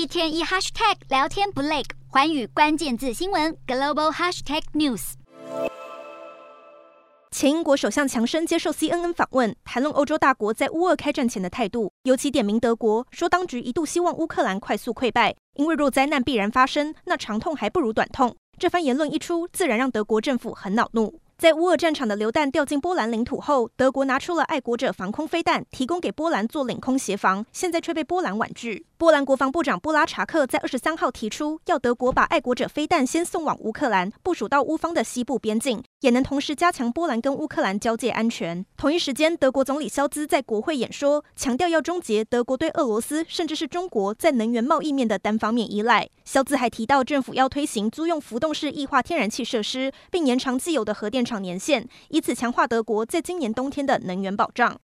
一天一 hashtag 聊天不累，寰宇关键字新闻 global hashtag news。前英国首相强生接受 CNN 访问，谈论欧洲大国在乌俄开战前的态度，尤其点名德国，说当局一度希望乌克兰快速溃败，因为若灾难必然发生，那长痛还不如短痛。这番言论一出，自然让德国政府很恼怒。在乌俄战场的榴弹掉进波兰领土后，德国拿出了爱国者防空飞弹，提供给波兰做领空协防，现在却被波兰婉拒。波兰国防部长布拉查克在二十三号提出，要德国把爱国者飞弹先送往乌克兰，部署到乌方的西部边境，也能同时加强波兰跟乌克兰交界安全。同一时间，德国总理肖兹在国会演说，强调要终结德国对俄罗斯甚至是中国在能源贸易面的单方面依赖。肖兹还提到，政府要推行租用浮动式液化天然气设施，并延长既有的核电长年限，以此强化德国在今年冬天的能源保障。